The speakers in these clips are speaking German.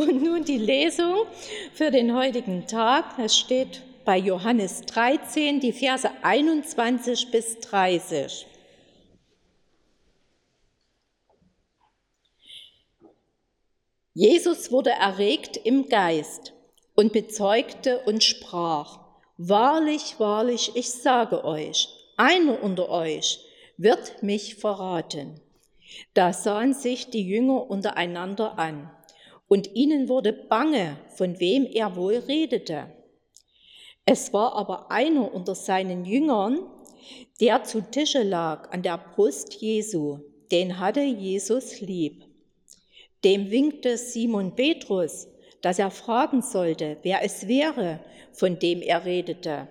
Und nun die Lesung für den heutigen Tag. Es steht bei Johannes 13, die Verse 21 bis 30. Jesus wurde erregt im Geist und bezeugte und sprach, Wahrlich, wahrlich, ich sage euch, einer unter euch wird mich verraten. Da sahen sich die Jünger untereinander an, und ihnen wurde bange, von wem er wohl redete. Es war aber einer unter seinen Jüngern, der zu Tische lag an der Brust Jesu, den hatte Jesus lieb. Dem winkte Simon Petrus, dass er fragen sollte, wer es wäre, von dem er redete.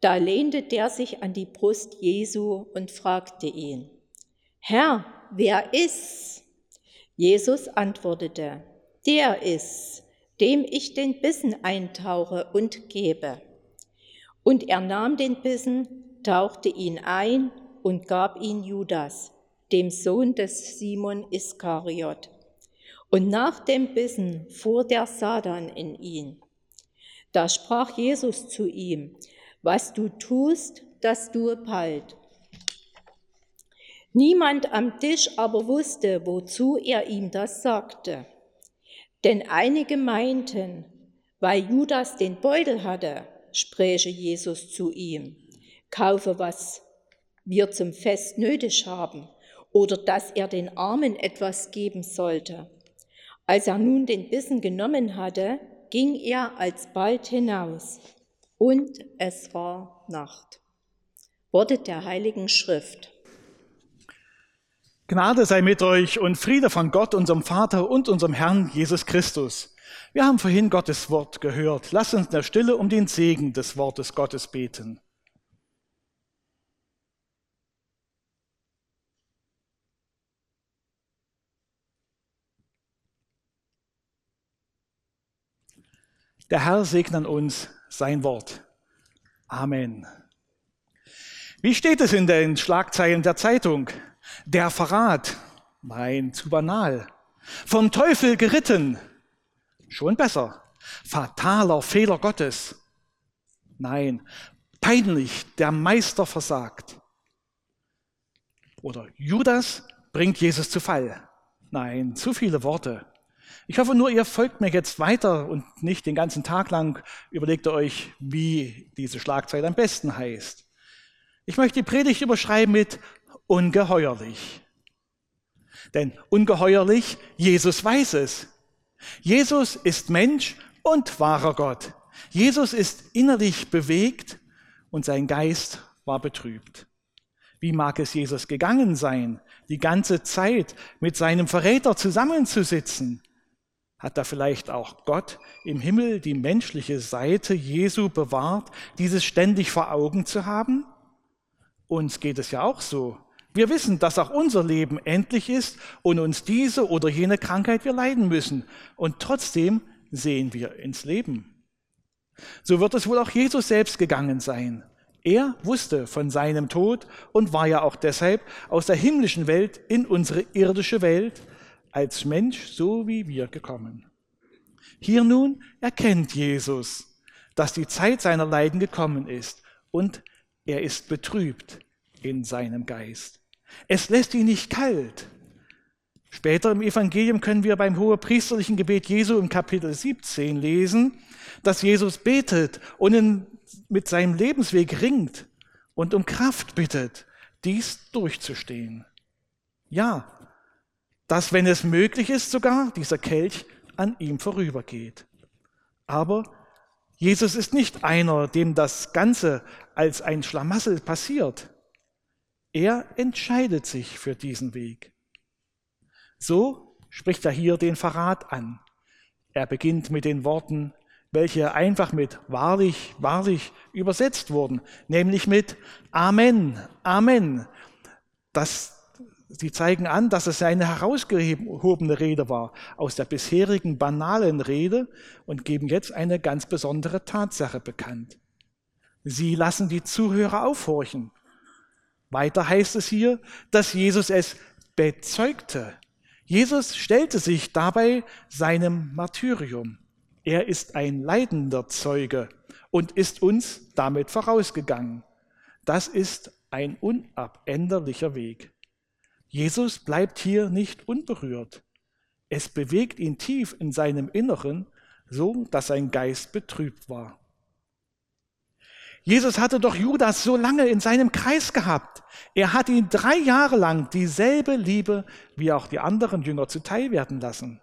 Da lehnte der sich an die Brust Jesu und fragte ihn, Herr, wer ist's? Jesus antwortete, der ist's, dem ich den Bissen eintauche und gebe. Und er nahm den Bissen, tauchte ihn ein und gab ihn Judas, dem Sohn des Simon Iskariot. Und nach dem Bissen fuhr der Satan in ihn. Da sprach Jesus zu ihm, was du tust, das tue bald. Niemand am Tisch aber wusste, wozu er ihm das sagte. Denn einige meinten, weil Judas den Beutel hatte, spräche Jesus zu ihm, kaufe, was wir zum Fest nötig haben, oder dass er den Armen etwas geben sollte. Als er nun den Bissen genommen hatte, ging er alsbald hinaus, und es war Nacht. Worte der Heiligen Schrift. Gnade sei mit euch und Friede von Gott, unserem Vater und unserem Herrn Jesus Christus. Wir haben vorhin Gottes Wort gehört. Lasst uns in der Stille um den Segen des Wortes Gottes beten. Der Herr segne uns sein Wort. Amen. Wie steht es in den Schlagzeilen der Zeitung? Der Verrat. Nein, zu banal. Vom Teufel geritten. Schon besser. Fataler Fehler Gottes. Nein, peinlich, der Meister versagt. Oder Judas bringt Jesus zu Fall. Nein, zu viele Worte. Ich hoffe nur, ihr folgt mir jetzt weiter und nicht den ganzen Tag lang überlegt ihr euch, wie diese Schlagzeile am besten heißt. Ich möchte die Predigt überschreiben mit ungeheuerlich. Denn ungeheuerlich, Jesus weiß es. Jesus ist Mensch und wahrer Gott. Jesus ist innerlich bewegt und sein Geist war betrübt. Wie mag es Jesus gegangen sein, die ganze Zeit mit seinem Verräter zusammenzusitzen? Hat da vielleicht auch Gott im Himmel die menschliche Seite Jesu bewahrt, dieses ständig vor Augen zu haben? Uns geht es ja auch so. Wir wissen, dass auch unser Leben endlich ist und uns diese oder jene Krankheit wir leiden müssen. Und trotzdem sehen wir ins Leben. So wird es wohl auch Jesus selbst gegangen sein. Er wusste von seinem Tod und war ja auch deshalb aus der himmlischen Welt in unsere irdische Welt als Mensch so wie wir gekommen. Hier nun erkennt Jesus, dass die Zeit seiner Leiden gekommen ist und er ist betrübt in seinem Geist. Es lässt ihn nicht kalt. Später im Evangelium können wir beim hohepriesterlichen Gebet Jesu im Kapitel 17 lesen, dass Jesus betet und in, mit seinem Lebensweg ringt und um Kraft bittet, dies durchzustehen. Ja, dass, wenn es möglich ist, sogar dieser Kelch an ihm vorübergeht. Aber Jesus ist nicht einer, dem das Ganze als ein Schlamassel passiert. Er entscheidet sich für diesen Weg. So spricht er hier den Verrat an. Er beginnt mit den Worten, welche einfach mit wahrlich, wahrlich übersetzt wurden, nämlich mit Amen, Amen. Das Sie zeigen an, dass es eine herausgehobene Rede war aus der bisherigen banalen Rede und geben jetzt eine ganz besondere Tatsache bekannt. Sie lassen die Zuhörer aufhorchen. Weiter heißt es hier, dass Jesus es bezeugte. Jesus stellte sich dabei seinem Martyrium. Er ist ein leidender Zeuge und ist uns damit vorausgegangen. Das ist ein unabänderlicher Weg. Jesus bleibt hier nicht unberührt. Es bewegt ihn tief in seinem Inneren, so dass sein Geist betrübt war. Jesus hatte doch Judas so lange in seinem Kreis gehabt. Er hat ihn drei Jahre lang dieselbe Liebe wie auch die anderen Jünger zuteil werden lassen.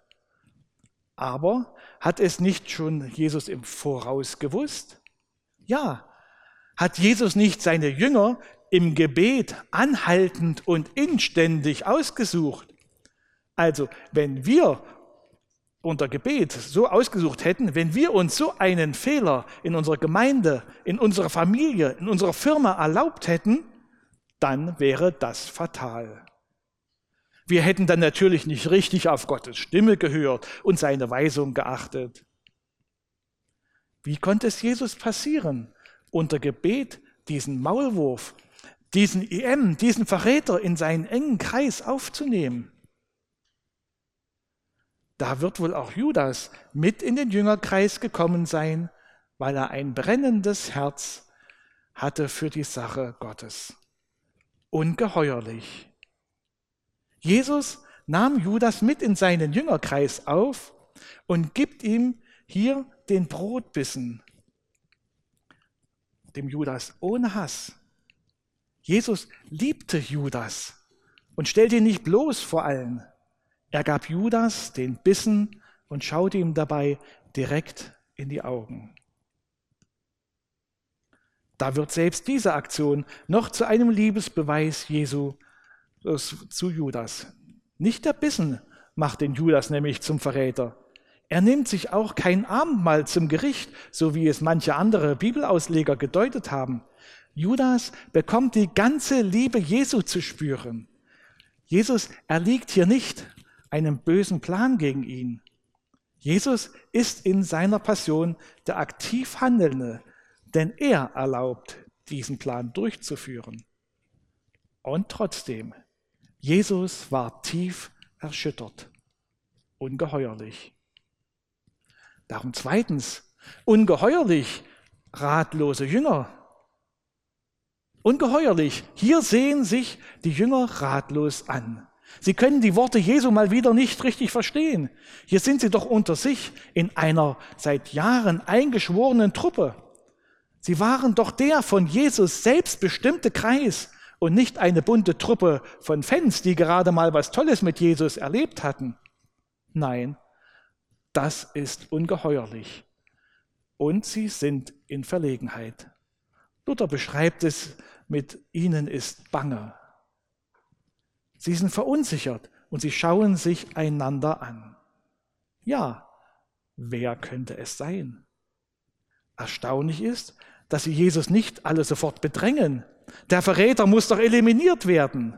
Aber hat es nicht schon Jesus im Voraus gewusst? Ja. Hat Jesus nicht seine Jünger im Gebet anhaltend und inständig ausgesucht? Also, wenn wir unter Gebet so ausgesucht hätten, wenn wir uns so einen Fehler in unserer Gemeinde, in unserer Familie, in unserer Firma erlaubt hätten, dann wäre das fatal. Wir hätten dann natürlich nicht richtig auf Gottes Stimme gehört und seine Weisung geachtet. Wie konnte es Jesus passieren, unter Gebet diesen Maulwurf, diesen IM, diesen Verräter in seinen engen Kreis aufzunehmen? Da wird wohl auch Judas mit in den Jüngerkreis gekommen sein, weil er ein brennendes Herz hatte für die Sache Gottes. Ungeheuerlich. Jesus nahm Judas mit in seinen Jüngerkreis auf und gibt ihm hier den Brotbissen, dem Judas ohne Hass. Jesus liebte Judas und stellte ihn nicht bloß vor allen. Er gab Judas den Bissen und schaute ihm dabei direkt in die Augen. Da wird selbst diese Aktion noch zu einem Liebesbeweis Jesu zu Judas. Nicht der Bissen macht den Judas nämlich zum Verräter. Er nimmt sich auch kein Abendmahl zum Gericht, so wie es manche andere Bibelausleger gedeutet haben. Judas bekommt die ganze Liebe Jesu zu spüren. Jesus erliegt hier nicht einem bösen Plan gegen ihn. Jesus ist in seiner Passion der aktiv Handelnde, denn er erlaubt, diesen Plan durchzuführen. Und trotzdem, Jesus war tief erschüttert, ungeheuerlich. Darum zweitens, ungeheuerlich ratlose Jünger. Ungeheuerlich, hier sehen sich die Jünger ratlos an. Sie können die Worte Jesu mal wieder nicht richtig verstehen. Hier sind sie doch unter sich in einer seit Jahren eingeschworenen Truppe. Sie waren doch der von Jesus selbst bestimmte Kreis und nicht eine bunte Truppe von Fans, die gerade mal was Tolles mit Jesus erlebt hatten. Nein, das ist ungeheuerlich. Und sie sind in Verlegenheit. Luther beschreibt es mit ihnen ist bange. Sie sind verunsichert und sie schauen sich einander an. Ja, wer könnte es sein? Erstaunlich ist, dass sie Jesus nicht alle sofort bedrängen. Der Verräter muss doch eliminiert werden.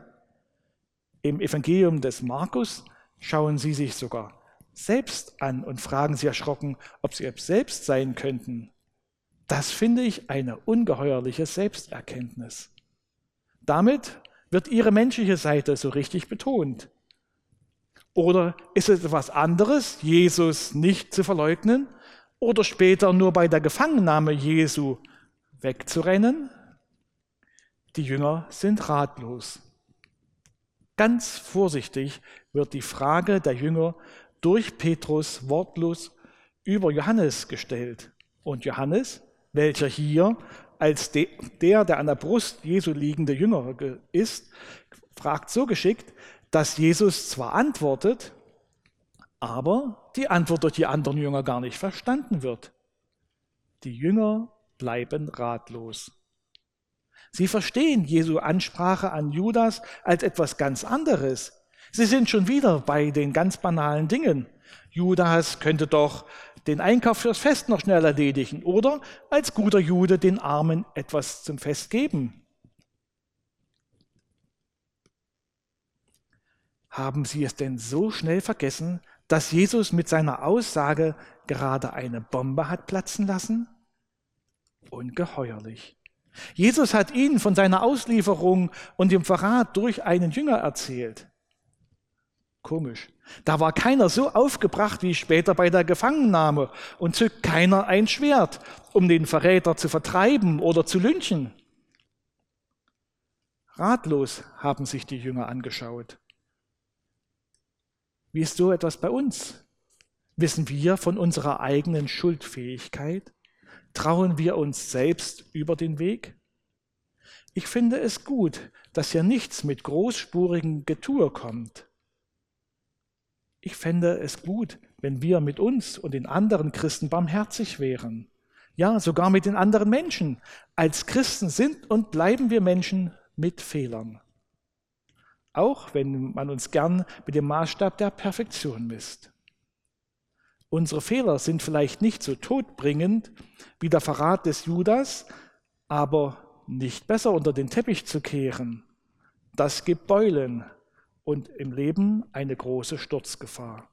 Im Evangelium des Markus schauen sie sich sogar selbst an und fragen sie erschrocken, ob sie selbst sein könnten. Das finde ich eine ungeheuerliche Selbsterkenntnis. Damit wird ihre menschliche Seite so richtig betont? Oder ist es etwas anderes, Jesus nicht zu verleugnen oder später nur bei der Gefangennahme Jesu wegzurennen? Die Jünger sind ratlos. Ganz vorsichtig wird die Frage der Jünger durch Petrus wortlos über Johannes gestellt. Und Johannes, welcher hier als der, der an der Brust Jesu liegende Jünger ist, fragt so geschickt, dass Jesus zwar antwortet, aber die Antwort durch die anderen Jünger gar nicht verstanden wird. Die Jünger bleiben ratlos. Sie verstehen Jesu Ansprache an Judas als etwas ganz anderes. Sie sind schon wieder bei den ganz banalen Dingen. Judas könnte doch den Einkauf fürs Fest noch schnell erledigen oder als guter Jude den Armen etwas zum Fest geben. Haben Sie es denn so schnell vergessen, dass Jesus mit seiner Aussage gerade eine Bombe hat platzen lassen? Ungeheuerlich. Jesus hat ihnen von seiner Auslieferung und dem Verrat durch einen Jünger erzählt. Komisch. Da war keiner so aufgebracht wie später bei der Gefangennahme und zückt keiner ein Schwert, um den Verräter zu vertreiben oder zu lynchen. Ratlos haben sich die Jünger angeschaut. Wie ist so etwas bei uns? Wissen wir von unserer eigenen Schuldfähigkeit? Trauen wir uns selbst über den Weg? Ich finde es gut, dass hier nichts mit großspurigem Getue kommt. Ich fände es gut, wenn wir mit uns und den anderen Christen barmherzig wären. Ja, sogar mit den anderen Menschen. Als Christen sind und bleiben wir Menschen mit Fehlern. Auch wenn man uns gern mit dem Maßstab der Perfektion misst. Unsere Fehler sind vielleicht nicht so todbringend wie der Verrat des Judas, aber nicht besser unter den Teppich zu kehren. Das gibt Beulen und im Leben eine große Sturzgefahr.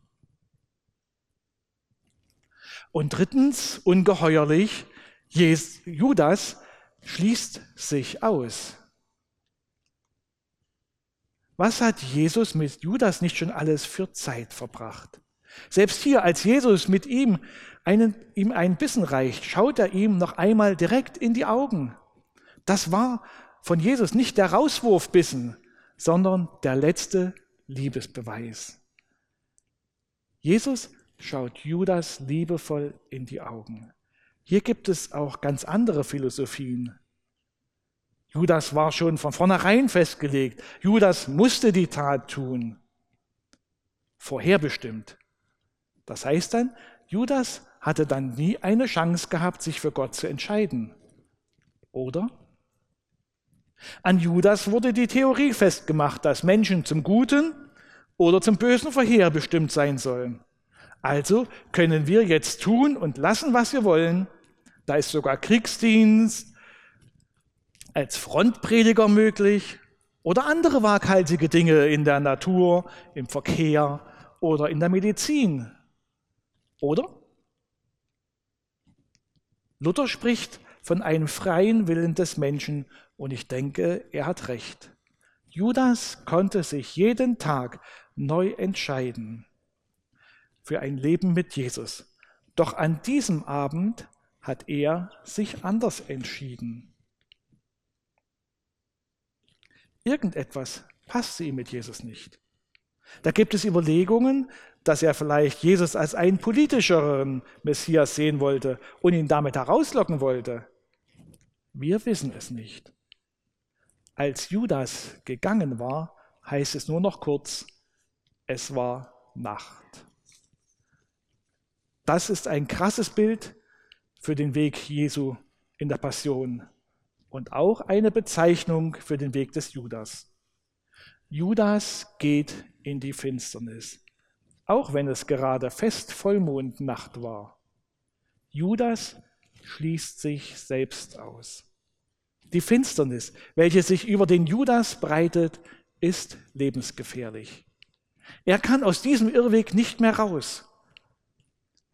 Und drittens, ungeheuerlich, Judas schließt sich aus. Was hat Jesus mit Judas nicht schon alles für Zeit verbracht? Selbst hier, als Jesus mit ihm, einen, ihm einen Bissen reicht, schaut er ihm noch einmal direkt in die Augen. Das war von Jesus nicht der Rauswurfbissen, sondern der letzte Liebesbeweis. Jesus schaut Judas liebevoll in die Augen. Hier gibt es auch ganz andere Philosophien. Judas war schon von vornherein festgelegt. Judas musste die Tat tun. Vorherbestimmt. Das heißt dann, Judas hatte dann nie eine Chance gehabt, sich für Gott zu entscheiden. Oder? An Judas wurde die Theorie festgemacht, dass Menschen zum Guten oder zum Bösen vorherbestimmt sein sollen. Also können wir jetzt tun und lassen, was wir wollen. Da ist sogar Kriegsdienst als Frontprediger möglich oder andere waghalsige Dinge in der Natur, im Verkehr oder in der Medizin. Oder? Luther spricht von einem freien Willen des Menschen und ich denke, er hat recht. Judas konnte sich jeden Tag neu entscheiden für ein Leben mit Jesus. Doch an diesem Abend hat er sich anders entschieden. Irgendetwas passte ihm mit Jesus nicht. Da gibt es Überlegungen, dass er vielleicht Jesus als einen politischeren Messias sehen wollte und ihn damit herauslocken wollte. Wir wissen es nicht. Als Judas gegangen war, heißt es nur noch kurz, es war Nacht. Das ist ein krasses Bild für den Weg Jesu in der Passion und auch eine Bezeichnung für den Weg des Judas. Judas geht in die Finsternis, auch wenn es gerade fest Vollmondnacht war. Judas schließt sich selbst aus. Die Finsternis, welche sich über den Judas breitet, ist lebensgefährlich. Er kann aus diesem Irrweg nicht mehr raus.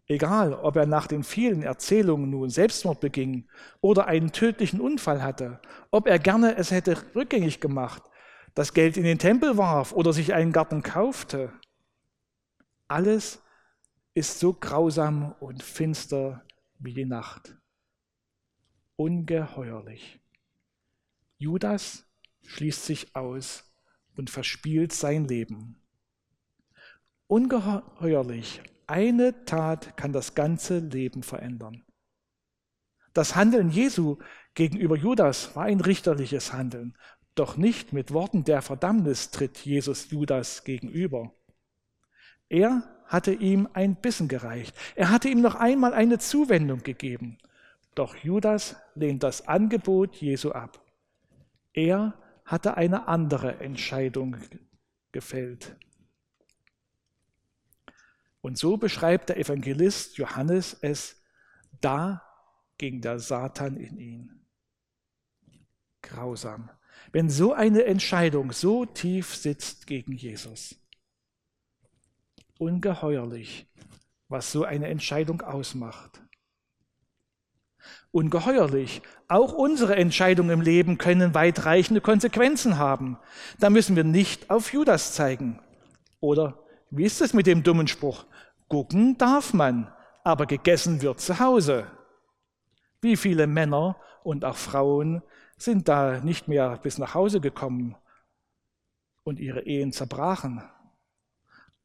Egal, ob er nach den vielen Erzählungen nun Selbstmord beging oder einen tödlichen Unfall hatte, ob er gerne es hätte rückgängig gemacht, das Geld in den Tempel warf oder sich einen Garten kaufte. Alles ist so grausam und finster wie die Nacht. Ungeheuerlich. Judas schließt sich aus und verspielt sein Leben. Ungeheuerlich. Eine Tat kann das ganze Leben verändern. Das Handeln Jesu gegenüber Judas war ein richterliches Handeln, doch nicht mit Worten der Verdammnis tritt Jesus Judas gegenüber. Er hatte ihm ein Bissen gereicht. Er hatte ihm noch einmal eine Zuwendung gegeben. Doch Judas lehnt das Angebot Jesu ab. Er hatte eine andere Entscheidung gefällt. Und so beschreibt der Evangelist Johannes es, da ging der Satan in ihn. Grausam. Wenn so eine Entscheidung so tief sitzt gegen Jesus. Ungeheuerlich, was so eine Entscheidung ausmacht. Ungeheuerlich, auch unsere Entscheidungen im Leben können weitreichende Konsequenzen haben. Da müssen wir nicht auf Judas zeigen oder wie ist es mit dem dummen Spruch? Gucken darf man, aber gegessen wird zu Hause. Wie viele Männer und auch Frauen sind da nicht mehr bis nach Hause gekommen und ihre Ehen zerbrachen?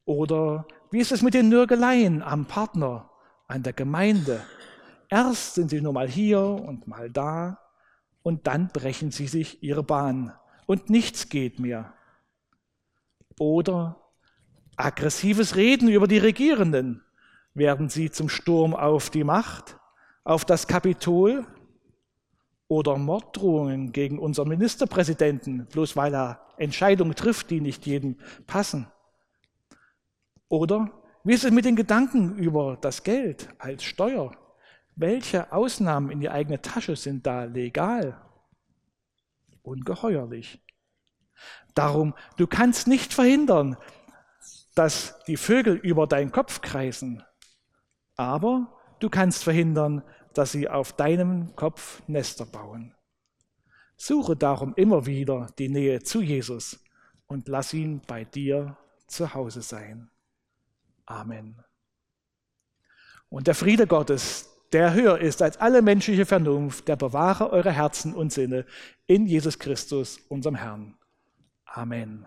Oder wie ist es mit den Nörgeleien am Partner, an der Gemeinde? Erst sind sie nur mal hier und mal da und dann brechen sie sich ihre Bahn und nichts geht mehr. Oder aggressives Reden über die Regierenden. Werden sie zum Sturm auf die Macht, auf das Kapitol oder Morddrohungen gegen unseren Ministerpräsidenten, bloß weil er Entscheidungen trifft, die nicht jedem passen? Oder wie ist es mit den Gedanken über das Geld als Steuer? Welche Ausnahmen in die eigene Tasche sind da legal? Ungeheuerlich. Darum, du kannst nicht verhindern, dass die Vögel über deinen Kopf kreisen, aber du kannst verhindern, dass sie auf deinem Kopf Nester bauen. Suche darum immer wieder die Nähe zu Jesus und lass ihn bei dir zu Hause sein. Amen. Und der Friede Gottes, der höher ist als alle menschliche Vernunft, der bewahre eure Herzen und Sinne in Jesus Christus, unserem Herrn. Amen.